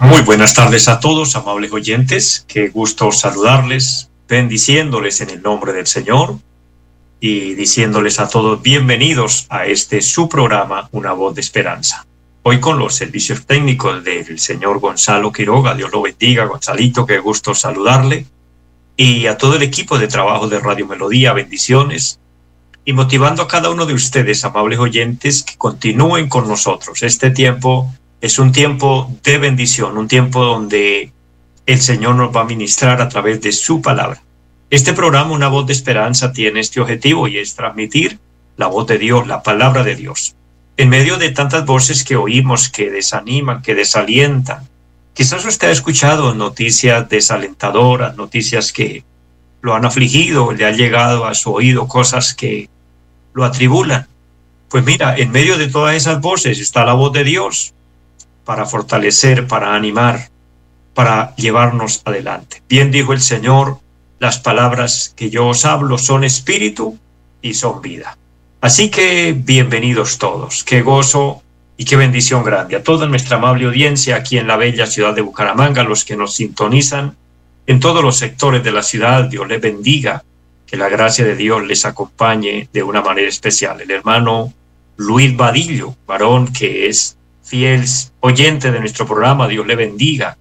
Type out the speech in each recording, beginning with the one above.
Muy buenas tardes a todos, amables oyentes. Qué gusto saludarles, bendiciéndoles en el nombre del Señor y diciéndoles a todos bienvenidos a este su programa, Una voz de esperanza. Hoy con los servicios técnicos del señor Gonzalo Quiroga, Dios lo bendiga, Gonzalito, qué gusto saludarle. Y a todo el equipo de trabajo de Radio Melodía, bendiciones. Y motivando a cada uno de ustedes, amables oyentes, que continúen con nosotros. Este tiempo es un tiempo de bendición, un tiempo donde el Señor nos va a ministrar a través de su palabra. Este programa, Una voz de esperanza, tiene este objetivo y es transmitir la voz de Dios, la palabra de Dios. En medio de tantas voces que oímos que desaniman, que desalientan, quizás usted ha escuchado noticias desalentadoras, noticias que lo han afligido, le han llegado a su oído cosas que lo atribulan. Pues mira, en medio de todas esas voces está la voz de Dios para fortalecer, para animar, para llevarnos adelante. Bien dijo el Señor, las palabras que yo os hablo son espíritu y son vida. Así que bienvenidos todos, qué gozo y qué bendición grande a toda nuestra amable audiencia aquí en la bella ciudad de Bucaramanga, los que nos sintonizan en todos los sectores de la ciudad, Dios les bendiga, que la gracia de Dios les acompañe de una manera especial. El hermano Luis Vadillo, varón que es fiel oyente de nuestro programa, Dios le bendiga.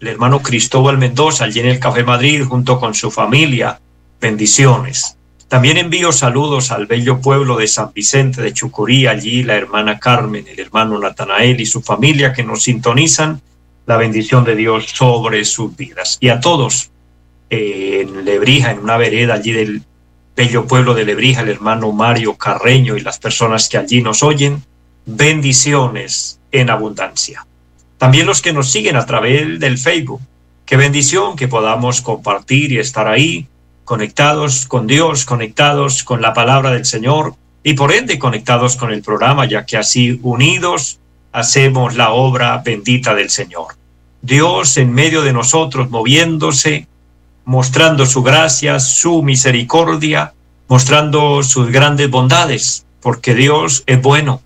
El hermano Cristóbal Mendoza, allí en el Café Madrid, junto con su familia, bendiciones. También envío saludos al bello pueblo de San Vicente de Chucurí, allí la hermana Carmen, el hermano Natanael y su familia que nos sintonizan, la bendición de Dios sobre sus vidas. Y a todos, eh, en Lebrija, en una vereda allí del bello pueblo de Lebrija, el hermano Mario Carreño y las personas que allí nos oyen, bendiciones en abundancia. También los que nos siguen a través del Facebook, qué bendición que podamos compartir y estar ahí conectados con Dios, conectados con la palabra del Señor y por ende conectados con el programa, ya que así unidos hacemos la obra bendita del Señor. Dios en medio de nosotros moviéndose, mostrando su gracia, su misericordia, mostrando sus grandes bondades, porque Dios es bueno.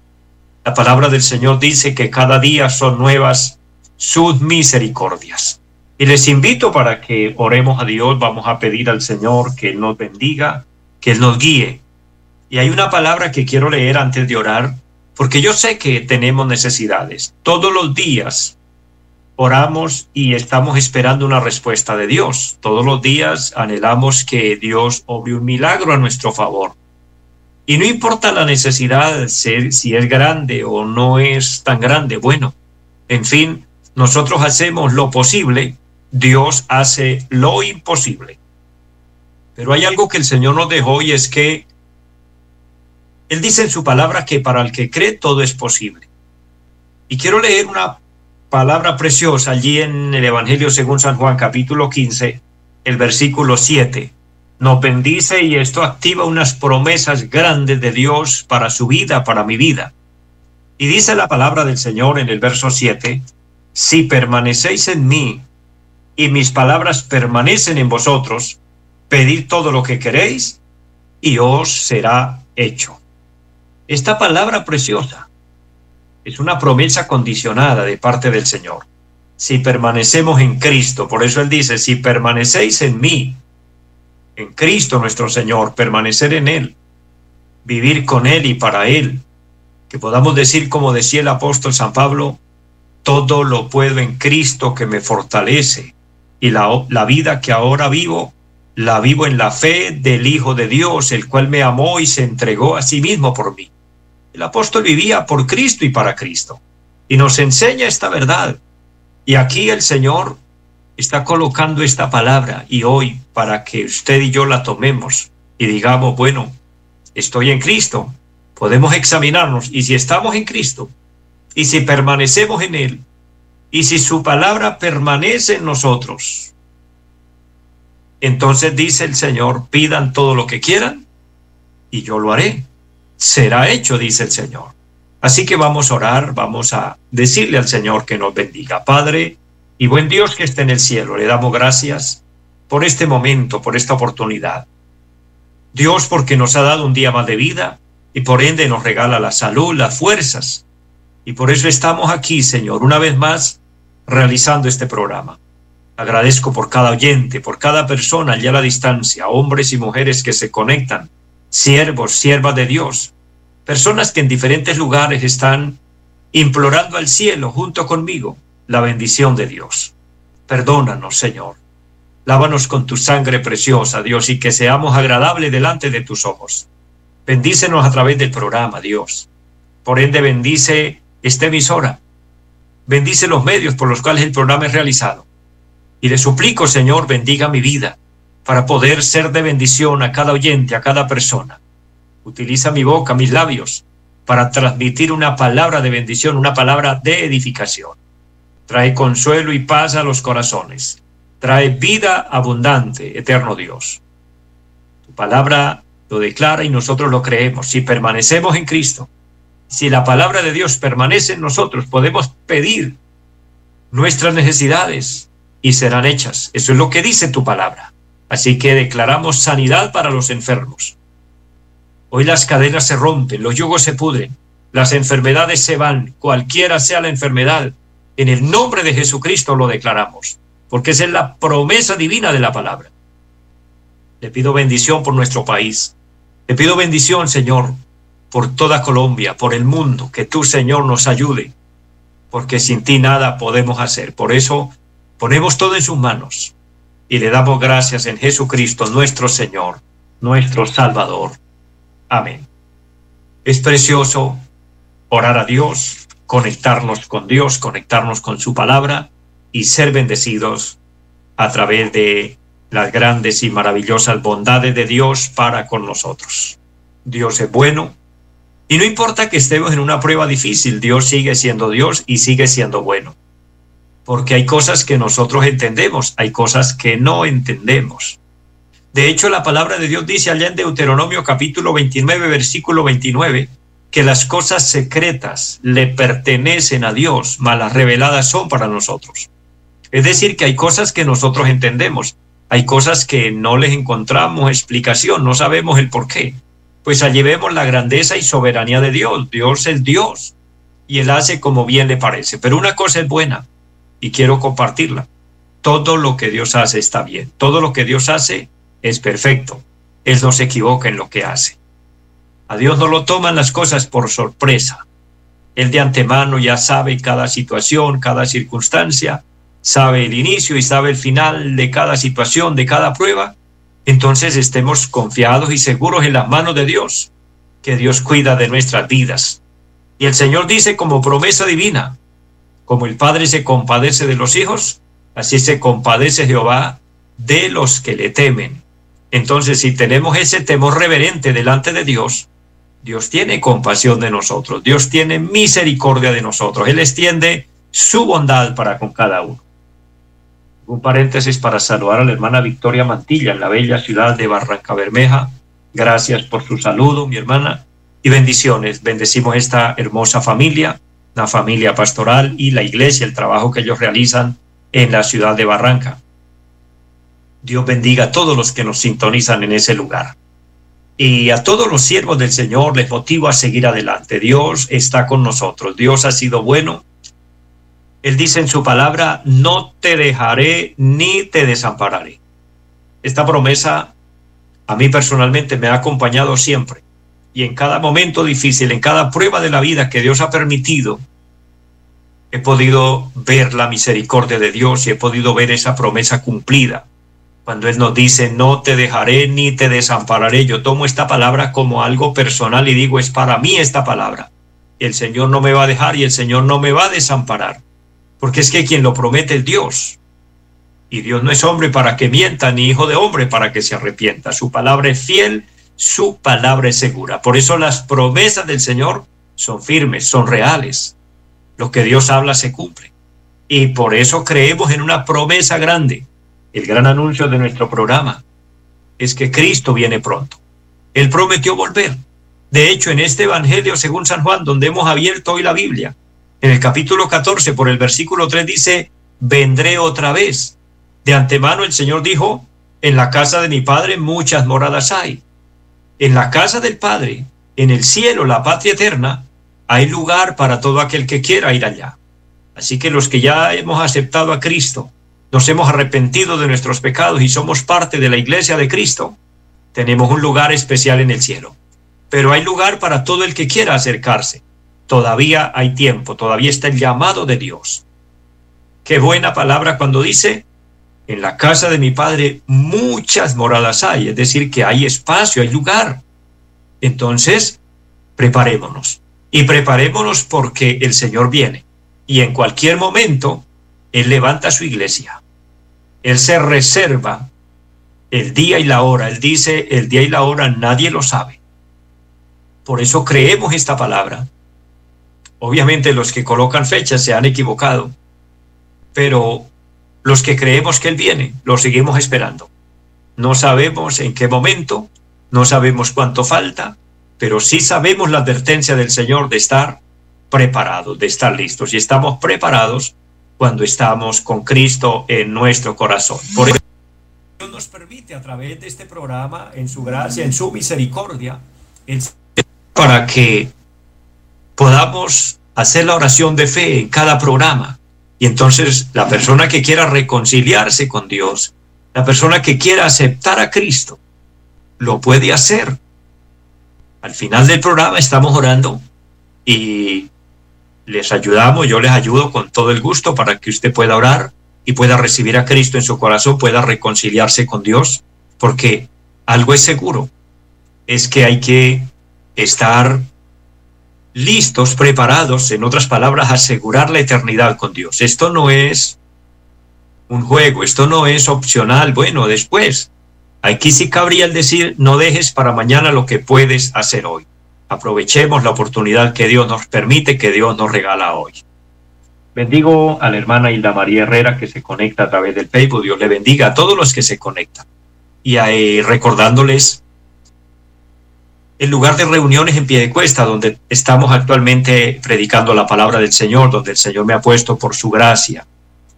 La palabra del Señor dice que cada día son nuevas sus misericordias. Y les invito para que oremos a Dios, vamos a pedir al Señor que Él nos bendiga, que Él nos guíe. Y hay una palabra que quiero leer antes de orar, porque yo sé que tenemos necesidades. Todos los días oramos y estamos esperando una respuesta de Dios. Todos los días anhelamos que Dios obre un milagro a nuestro favor. Y no importa la necesidad, si es grande o no es tan grande, bueno, en fin, nosotros hacemos lo posible, Dios hace lo imposible. Pero hay algo que el Señor nos dejó y es que Él dice en su palabra que para el que cree todo es posible. Y quiero leer una palabra preciosa allí en el Evangelio según San Juan capítulo 15, el versículo 7 nos bendice y esto activa unas promesas grandes de Dios para su vida, para mi vida. Y dice la palabra del Señor en el verso 7, si permanecéis en mí y mis palabras permanecen en vosotros, pedid todo lo que queréis y os será hecho. Esta palabra preciosa es una promesa condicionada de parte del Señor. Si permanecemos en Cristo, por eso Él dice, si permanecéis en mí en Cristo nuestro Señor, permanecer en Él, vivir con Él y para Él, que podamos decir como decía el apóstol San Pablo, todo lo puedo en Cristo que me fortalece y la, la vida que ahora vivo, la vivo en la fe del Hijo de Dios, el cual me amó y se entregó a sí mismo por mí. El apóstol vivía por Cristo y para Cristo y nos enseña esta verdad. Y aquí el Señor está colocando esta palabra y hoy para que usted y yo la tomemos y digamos, bueno, estoy en Cristo, podemos examinarnos y si estamos en Cristo, y si permanecemos en Él, y si su palabra permanece en nosotros, entonces dice el Señor, pidan todo lo que quieran y yo lo haré. Será hecho, dice el Señor. Así que vamos a orar, vamos a decirle al Señor que nos bendiga. Padre y buen Dios que esté en el cielo, le damos gracias por este momento, por esta oportunidad. Dios porque nos ha dado un día más de vida y por ende nos regala la salud, las fuerzas. Y por eso estamos aquí, Señor, una vez más realizando este programa. Agradezco por cada oyente, por cada persona allá a la distancia, hombres y mujeres que se conectan, siervos, siervas de Dios, personas que en diferentes lugares están implorando al cielo junto conmigo la bendición de Dios. Perdónanos, Señor. Lávanos con tu sangre preciosa, Dios, y que seamos agradables delante de tus ojos. Bendícenos a través del programa, Dios. Por ende, bendice esta emisora. Bendice los medios por los cuales el programa es realizado. Y le suplico, Señor, bendiga mi vida para poder ser de bendición a cada oyente, a cada persona. Utiliza mi boca, mis labios, para transmitir una palabra de bendición, una palabra de edificación. Trae consuelo y paz a los corazones. Trae vida abundante, eterno Dios. Tu palabra lo declara y nosotros lo creemos. Si permanecemos en Cristo, si la palabra de Dios permanece en nosotros, podemos pedir nuestras necesidades y serán hechas. Eso es lo que dice tu palabra. Así que declaramos sanidad para los enfermos. Hoy las cadenas se rompen, los yugos se pudren, las enfermedades se van, cualquiera sea la enfermedad. En el nombre de Jesucristo lo declaramos, porque esa es la promesa divina de la palabra. Le pido bendición por nuestro país. Le pido bendición, Señor, por toda Colombia, por el mundo, que tú, Señor, nos ayude, porque sin ti nada podemos hacer. Por eso ponemos todo en sus manos y le damos gracias en Jesucristo, nuestro Señor, nuestro Salvador. Amén. Es precioso orar a Dios, conectarnos con Dios, conectarnos con su palabra y ser bendecidos a través de las grandes y maravillosas bondades de Dios para con nosotros. Dios es bueno y no importa que estemos en una prueba difícil, Dios sigue siendo Dios y sigue siendo bueno. Porque hay cosas que nosotros entendemos, hay cosas que no entendemos. De hecho, la palabra de Dios dice allá en Deuteronomio capítulo 29, versículo 29, que las cosas secretas le pertenecen a Dios, mas las reveladas son para nosotros. Es decir, que hay cosas que nosotros entendemos, hay cosas que no les encontramos explicación, no sabemos el por qué. Pues allí vemos la grandeza y soberanía de Dios. Dios es Dios y Él hace como bien le parece. Pero una cosa es buena y quiero compartirla. Todo lo que Dios hace está bien. Todo lo que Dios hace es perfecto. Él no se equivoca en lo que hace. A Dios no lo toman las cosas por sorpresa. Él de antemano ya sabe cada situación, cada circunstancia, sabe el inicio y sabe el final de cada situación, de cada prueba, entonces estemos confiados y seguros en las manos de Dios, que Dios cuida de nuestras vidas. Y el Señor dice como promesa divina, como el Padre se compadece de los hijos, así se compadece Jehová de los que le temen. Entonces, si tenemos ese temor reverente delante de Dios, Dios tiene compasión de nosotros, Dios tiene misericordia de nosotros, Él extiende su bondad para con cada uno. Un paréntesis para saludar a la hermana Victoria Mantilla en la bella ciudad de Barranca Bermeja. Gracias por su saludo, mi hermana, y bendiciones. Bendecimos esta hermosa familia, la familia pastoral y la iglesia, el trabajo que ellos realizan en la ciudad de Barranca. Dios bendiga a todos los que nos sintonizan en ese lugar. Y a todos los siervos del Señor les motivo a seguir adelante. Dios está con nosotros. Dios ha sido bueno él dice en su palabra, no te dejaré ni te desampararé. Esta promesa a mí personalmente me ha acompañado siempre. Y en cada momento difícil, en cada prueba de la vida que Dios ha permitido, he podido ver la misericordia de Dios y he podido ver esa promesa cumplida. Cuando Él nos dice, no te dejaré ni te desampararé, yo tomo esta palabra como algo personal y digo, es para mí esta palabra. El Señor no me va a dejar y el Señor no me va a desamparar porque es que quien lo promete es Dios. Y Dios no es hombre para que mienta, ni hijo de hombre para que se arrepienta. Su palabra es fiel, su palabra es segura. Por eso las promesas del Señor son firmes, son reales. Lo que Dios habla se cumple. Y por eso creemos en una promesa grande. El gran anuncio de nuestro programa es que Cristo viene pronto. Él prometió volver. De hecho, en este Evangelio según San Juan, donde hemos abierto hoy la Biblia, en el capítulo 14, por el versículo 3 dice, vendré otra vez. De antemano el Señor dijo, en la casa de mi Padre muchas moradas hay. En la casa del Padre, en el cielo, la patria eterna, hay lugar para todo aquel que quiera ir allá. Así que los que ya hemos aceptado a Cristo, nos hemos arrepentido de nuestros pecados y somos parte de la iglesia de Cristo, tenemos un lugar especial en el cielo. Pero hay lugar para todo el que quiera acercarse. Todavía hay tiempo, todavía está el llamado de Dios. Qué buena palabra cuando dice, en la casa de mi Padre muchas moradas hay, es decir, que hay espacio, hay lugar. Entonces, preparémonos. Y preparémonos porque el Señor viene. Y en cualquier momento, Él levanta su iglesia. Él se reserva el día y la hora. Él dice, el día y la hora nadie lo sabe. Por eso creemos esta palabra. Obviamente los que colocan fechas se han equivocado, pero los que creemos que Él viene, lo seguimos esperando. No sabemos en qué momento, no sabemos cuánto falta, pero sí sabemos la advertencia del Señor de estar preparados, de estar listos. Y estamos preparados cuando estamos con Cristo en nuestro corazón. Por eso Dios nos permite a través de este programa, en su gracia, en su misericordia, para que podamos hacer la oración de fe en cada programa. Y entonces la persona que quiera reconciliarse con Dios, la persona que quiera aceptar a Cristo, lo puede hacer. Al final del programa estamos orando y les ayudamos, yo les ayudo con todo el gusto para que usted pueda orar y pueda recibir a Cristo en su corazón, pueda reconciliarse con Dios, porque algo es seguro, es que hay que estar listos, preparados, en otras palabras, asegurar la eternidad con Dios. Esto no es un juego, esto no es opcional, bueno, después. Aquí sí cabría el decir, no dejes para mañana lo que puedes hacer hoy. Aprovechemos la oportunidad que Dios nos permite, que Dios nos regala hoy. Bendigo a la hermana Hilda María Herrera que se conecta a través del Facebook. Dios le bendiga a todos los que se conectan. Y ahí recordándoles el lugar de reuniones en pie de cuesta, donde estamos actualmente predicando la palabra del Señor, donde el Señor me ha puesto por su gracia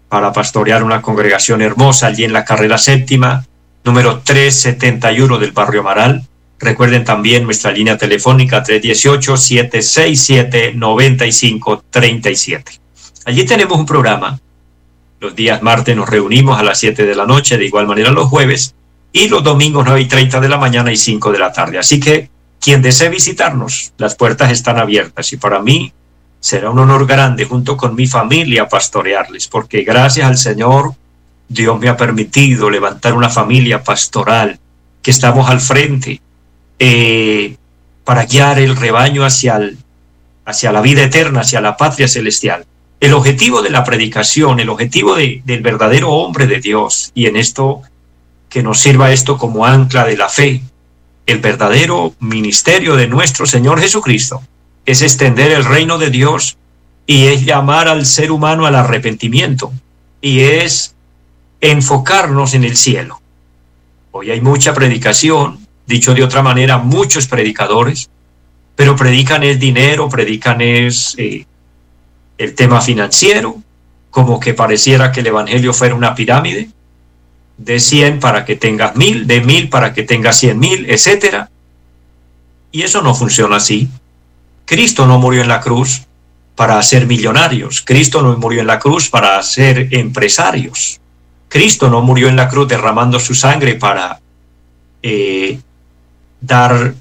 para pastorear una congregación hermosa allí en la carrera séptima, número 371 del barrio Amaral. Recuerden también nuestra línea telefónica 318-767-9537. Allí tenemos un programa. Los días martes nos reunimos a las 7 de la noche, de igual manera los jueves, y los domingos 9 y 30 de la mañana y 5 de la tarde. Así que quien desee visitarnos, las puertas están abiertas y para mí será un honor grande junto con mi familia pastorearles, porque gracias al Señor Dios me ha permitido levantar una familia pastoral, que estamos al frente eh, para guiar el rebaño hacia, hacia la vida eterna, hacia la patria celestial. El objetivo de la predicación, el objetivo de, del verdadero hombre de Dios, y en esto que nos sirva esto como ancla de la fe, el verdadero ministerio de nuestro Señor Jesucristo es extender el reino de Dios y es llamar al ser humano al arrepentimiento y es enfocarnos en el cielo. Hoy hay mucha predicación, dicho de otra manera, muchos predicadores, pero predican el dinero, predican es eh, el tema financiero, como que pareciera que el Evangelio fuera una pirámide, de 100 para que tengas mil, de mil para que tengas cien mil, etcétera. Y eso no funciona así. Cristo no murió en la cruz para ser millonarios. Cristo no murió en la cruz para ser empresarios. Cristo no murió en la cruz derramando su sangre para eh, dar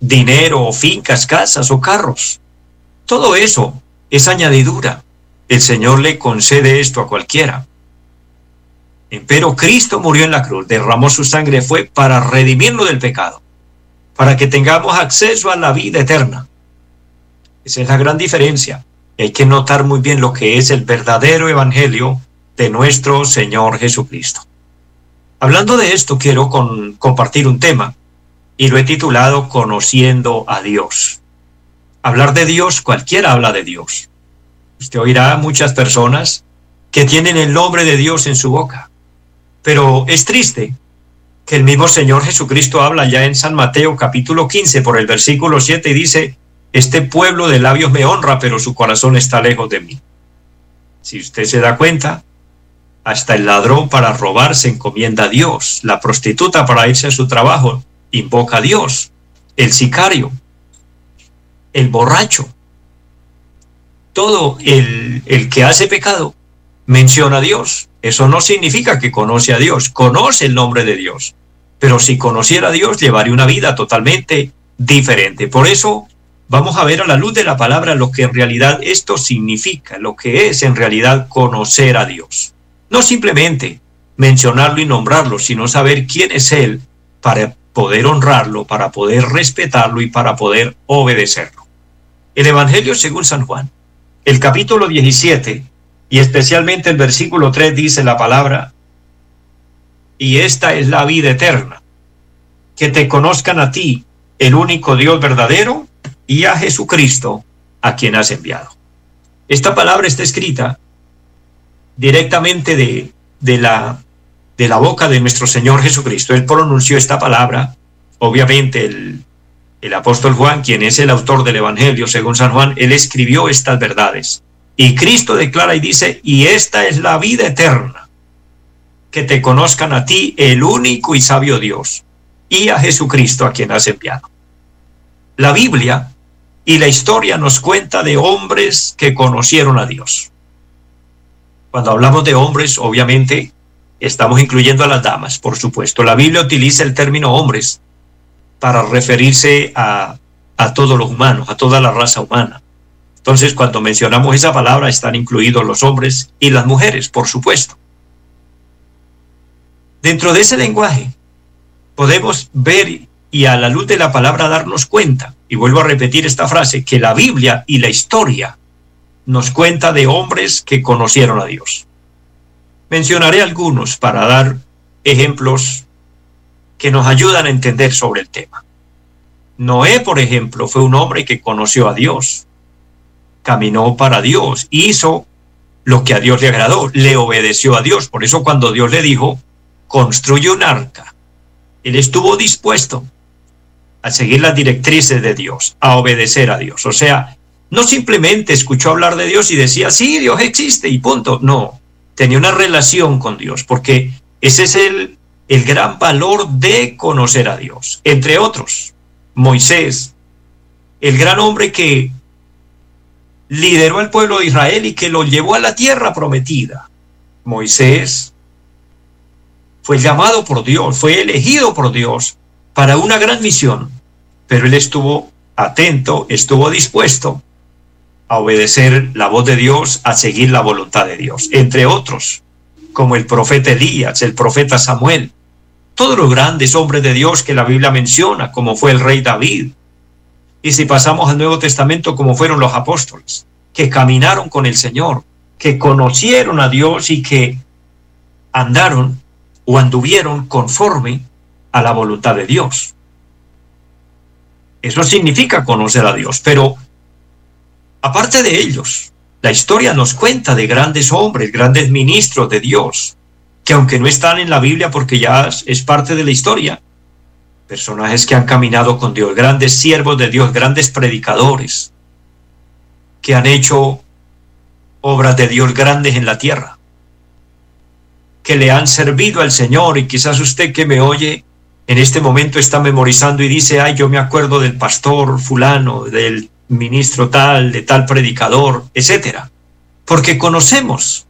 dinero o fincas, casas o carros. Todo eso es añadidura. El Señor le concede esto a cualquiera. Pero Cristo murió en la cruz, derramó su sangre, fue para redimirlo del pecado, para que tengamos acceso a la vida eterna. Esa es la gran diferencia. Hay que notar muy bien lo que es el verdadero evangelio de nuestro Señor Jesucristo. Hablando de esto, quiero compartir un tema y lo he titulado Conociendo a Dios. Hablar de Dios, cualquiera habla de Dios. Usted oirá muchas personas que tienen el nombre de Dios en su boca. Pero es triste que el mismo Señor Jesucristo habla ya en San Mateo capítulo 15 por el versículo 7 y dice, este pueblo de labios me honra, pero su corazón está lejos de mí. Si usted se da cuenta, hasta el ladrón para robar se encomienda a Dios, la prostituta para irse a su trabajo invoca a Dios, el sicario, el borracho, todo el, el que hace pecado menciona a Dios. Eso no significa que conoce a Dios, conoce el nombre de Dios. Pero si conociera a Dios, llevaría una vida totalmente diferente. Por eso vamos a ver a la luz de la palabra lo que en realidad esto significa, lo que es en realidad conocer a Dios. No simplemente mencionarlo y nombrarlo, sino saber quién es Él para poder honrarlo, para poder respetarlo y para poder obedecerlo. El Evangelio según San Juan el capítulo 17 y especialmente el versículo 3 dice la palabra, y esta es la vida eterna, que te conozcan a ti, el único Dios verdadero, y a Jesucristo, a quien has enviado. Esta palabra está escrita directamente de, de, la, de la boca de nuestro Señor Jesucristo. Él pronunció esta palabra, obviamente el, el apóstol Juan, quien es el autor del Evangelio según San Juan, él escribió estas verdades. Y Cristo declara y dice, y esta es la vida eterna, que te conozcan a ti, el único y sabio Dios, y a Jesucristo a quien has enviado. La Biblia y la historia nos cuenta de hombres que conocieron a Dios. Cuando hablamos de hombres, obviamente, estamos incluyendo a las damas, por supuesto. La Biblia utiliza el término hombres para referirse a, a todos los humanos, a toda la raza humana. Entonces, cuando mencionamos esa palabra, están incluidos los hombres y las mujeres, por supuesto. Dentro de ese lenguaje, podemos ver y a la luz de la palabra darnos cuenta, y vuelvo a repetir esta frase, que la Biblia y la historia nos cuenta de hombres que conocieron a Dios. Mencionaré algunos para dar ejemplos que nos ayudan a entender sobre el tema. Noé, por ejemplo, fue un hombre que conoció a Dios, caminó para Dios, hizo lo que a Dios le agradó, le obedeció a Dios. Por eso cuando Dios le dijo, construye un arca, él estuvo dispuesto a seguir las directrices de Dios, a obedecer a Dios. O sea, no simplemente escuchó hablar de Dios y decía, sí, Dios existe y punto. No, tenía una relación con Dios, porque ese es el el gran valor de conocer a Dios. Entre otros, Moisés, el gran hombre que lideró al pueblo de Israel y que lo llevó a la tierra prometida. Moisés fue llamado por Dios, fue elegido por Dios para una gran misión, pero él estuvo atento, estuvo dispuesto a obedecer la voz de Dios, a seguir la voluntad de Dios, entre otros, como el profeta Elías, el profeta Samuel, todos los grandes hombres de Dios que la Biblia menciona, como fue el rey David. Y si pasamos al Nuevo Testamento, como fueron los apóstoles, que caminaron con el Señor, que conocieron a Dios y que andaron o anduvieron conforme a la voluntad de Dios. Eso significa conocer a Dios, pero aparte de ellos, la historia nos cuenta de grandes hombres, grandes ministros de Dios, que aunque no están en la Biblia porque ya es parte de la historia, personajes que han caminado con Dios, grandes siervos de Dios, grandes predicadores, que han hecho obras de Dios grandes en la tierra, que le han servido al Señor. Y quizás usted que me oye en este momento está memorizando y dice, ay, yo me acuerdo del pastor fulano, del ministro tal, de tal predicador, etcétera, porque conocemos,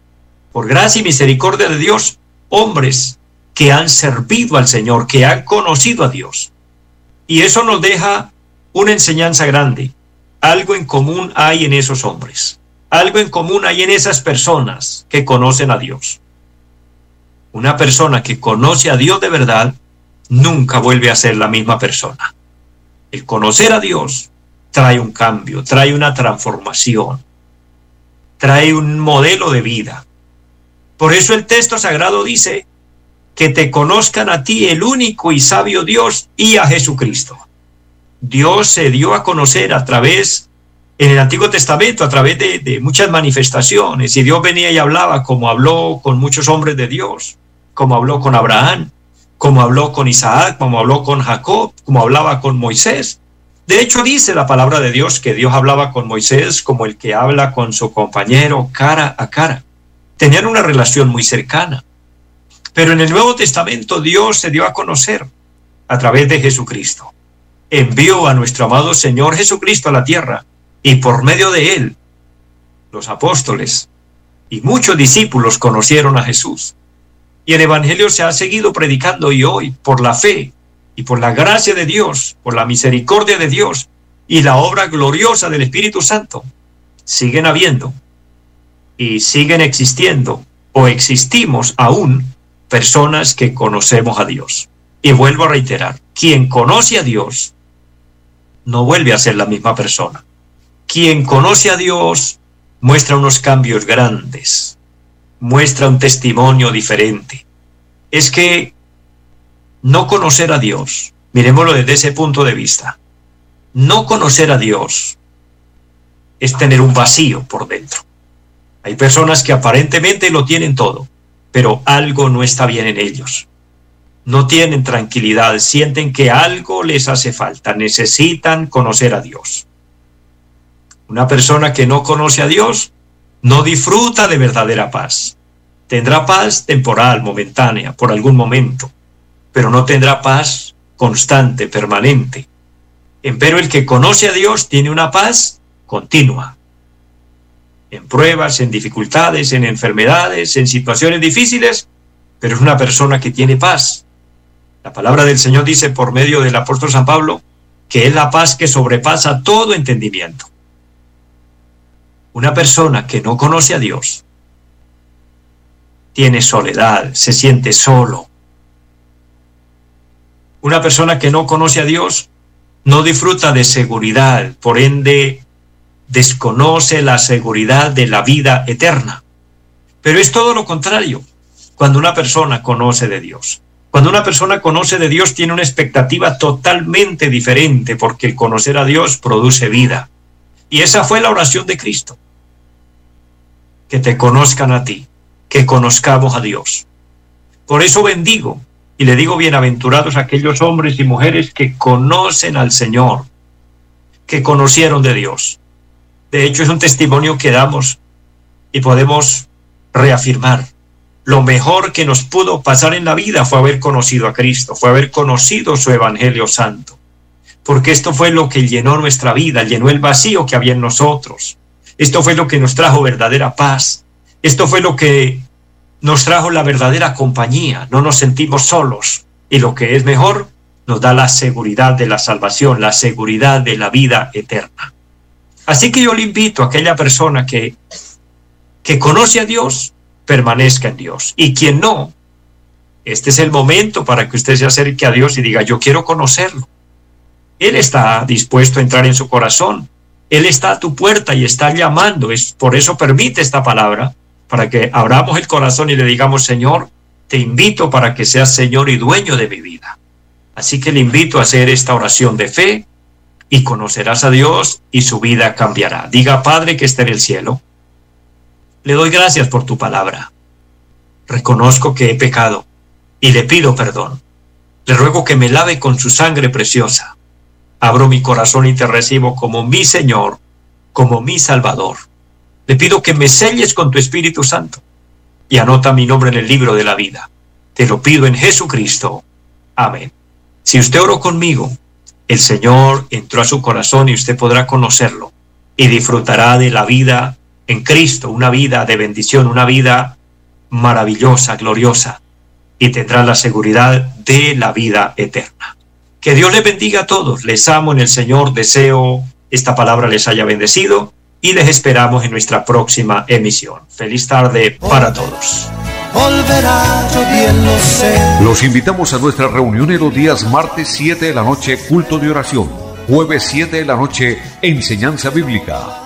por gracia y misericordia de Dios, hombres que han servido al Señor, que han conocido a Dios. Y eso nos deja una enseñanza grande. Algo en común hay en esos hombres. Algo en común hay en esas personas que conocen a Dios. Una persona que conoce a Dios de verdad nunca vuelve a ser la misma persona. El conocer a Dios trae un cambio, trae una transformación, trae un modelo de vida. Por eso el texto sagrado dice que te conozcan a ti el único y sabio Dios y a Jesucristo. Dios se dio a conocer a través en el Antiguo Testamento a través de, de, muchas manifestaciones y Dios venía y hablaba como habló con muchos hombres de Dios, como habló con Abraham, como habló con Isaac, como habló con Jacob, como hablaba con Moisés. De hecho, dice la palabra de Dios que Dios hablaba con Moisés como el que habla con su compañero cara a cara. Tenían una relación muy cercana. Pero en el Nuevo Testamento Dios se dio a conocer a través de Jesucristo. Envió a nuestro amado Señor Jesucristo a la tierra y por medio de él los apóstoles y muchos discípulos conocieron a Jesús. Y el Evangelio se ha seguido predicando y hoy por la fe y por la gracia de Dios, por la misericordia de Dios y la obra gloriosa del Espíritu Santo, siguen habiendo y siguen existiendo o existimos aún personas que conocemos a Dios. Y vuelvo a reiterar, quien conoce a Dios no vuelve a ser la misma persona. Quien conoce a Dios muestra unos cambios grandes, muestra un testimonio diferente. Es que no conocer a Dios, miremoslo desde ese punto de vista, no conocer a Dios es tener un vacío por dentro. Hay personas que aparentemente lo tienen todo, pero algo no está bien en ellos. No tienen tranquilidad, sienten que algo les hace falta, necesitan conocer a Dios. Una persona que no conoce a Dios no disfruta de verdadera paz. Tendrá paz temporal, momentánea, por algún momento, pero no tendrá paz constante, permanente. Empero el que conoce a Dios tiene una paz continua, en pruebas, en dificultades, en enfermedades, en situaciones difíciles, pero es una persona que tiene paz. La palabra del Señor dice por medio del apóstol San Pablo que es la paz que sobrepasa todo entendimiento. Una persona que no conoce a Dios tiene soledad, se siente solo. Una persona que no conoce a Dios no disfruta de seguridad, por ende desconoce la seguridad de la vida eterna. Pero es todo lo contrario cuando una persona conoce de Dios. Cuando una persona conoce de Dios tiene una expectativa totalmente diferente porque el conocer a Dios produce vida. Y esa fue la oración de Cristo. Que te conozcan a ti, que conozcamos a Dios. Por eso bendigo y le digo bienaventurados aquellos hombres y mujeres que conocen al Señor, que conocieron de Dios. De hecho, es un testimonio que damos y podemos reafirmar. Lo mejor que nos pudo pasar en la vida fue haber conocido a Cristo, fue haber conocido su Evangelio Santo. Porque esto fue lo que llenó nuestra vida, llenó el vacío que había en nosotros. Esto fue lo que nos trajo verdadera paz. Esto fue lo que nos trajo la verdadera compañía. No nos sentimos solos. Y lo que es mejor, nos da la seguridad de la salvación, la seguridad de la vida eterna. Así que yo le invito a aquella persona que, que conoce a Dios, permanezca en Dios. Y quien no, este es el momento para que usted se acerque a Dios y diga, yo quiero conocerlo. Él está dispuesto a entrar en su corazón. Él está a tu puerta y está llamando. Es, por eso permite esta palabra, para que abramos el corazón y le digamos, Señor, te invito para que seas Señor y dueño de mi vida. Así que le invito a hacer esta oración de fe y conocerás a Dios y su vida cambiará. Diga, Padre que esté en el cielo, le doy gracias por tu palabra. Reconozco que he pecado y le pido perdón. Le ruego que me lave con su sangre preciosa. Abro mi corazón y te recibo como mi Señor, como mi Salvador. Le pido que me selles con tu Espíritu Santo y anota mi nombre en el libro de la vida. Te lo pido en Jesucristo. Amén. Si usted oró conmigo, el Señor entró a su corazón y usted podrá conocerlo y disfrutará de la vida en Cristo, una vida de bendición, una vida maravillosa, gloriosa, y tendrá la seguridad de la vida eterna. Que Dios les bendiga a todos. Les amo en el Señor, deseo esta palabra les haya bendecido y les esperamos en nuestra próxima emisión. Feliz tarde para todos volverá, yo bien lo sé. Los invitamos a nuestra reunión en los días martes 7 de la noche, culto de oración. Jueves 7 de la noche, enseñanza bíblica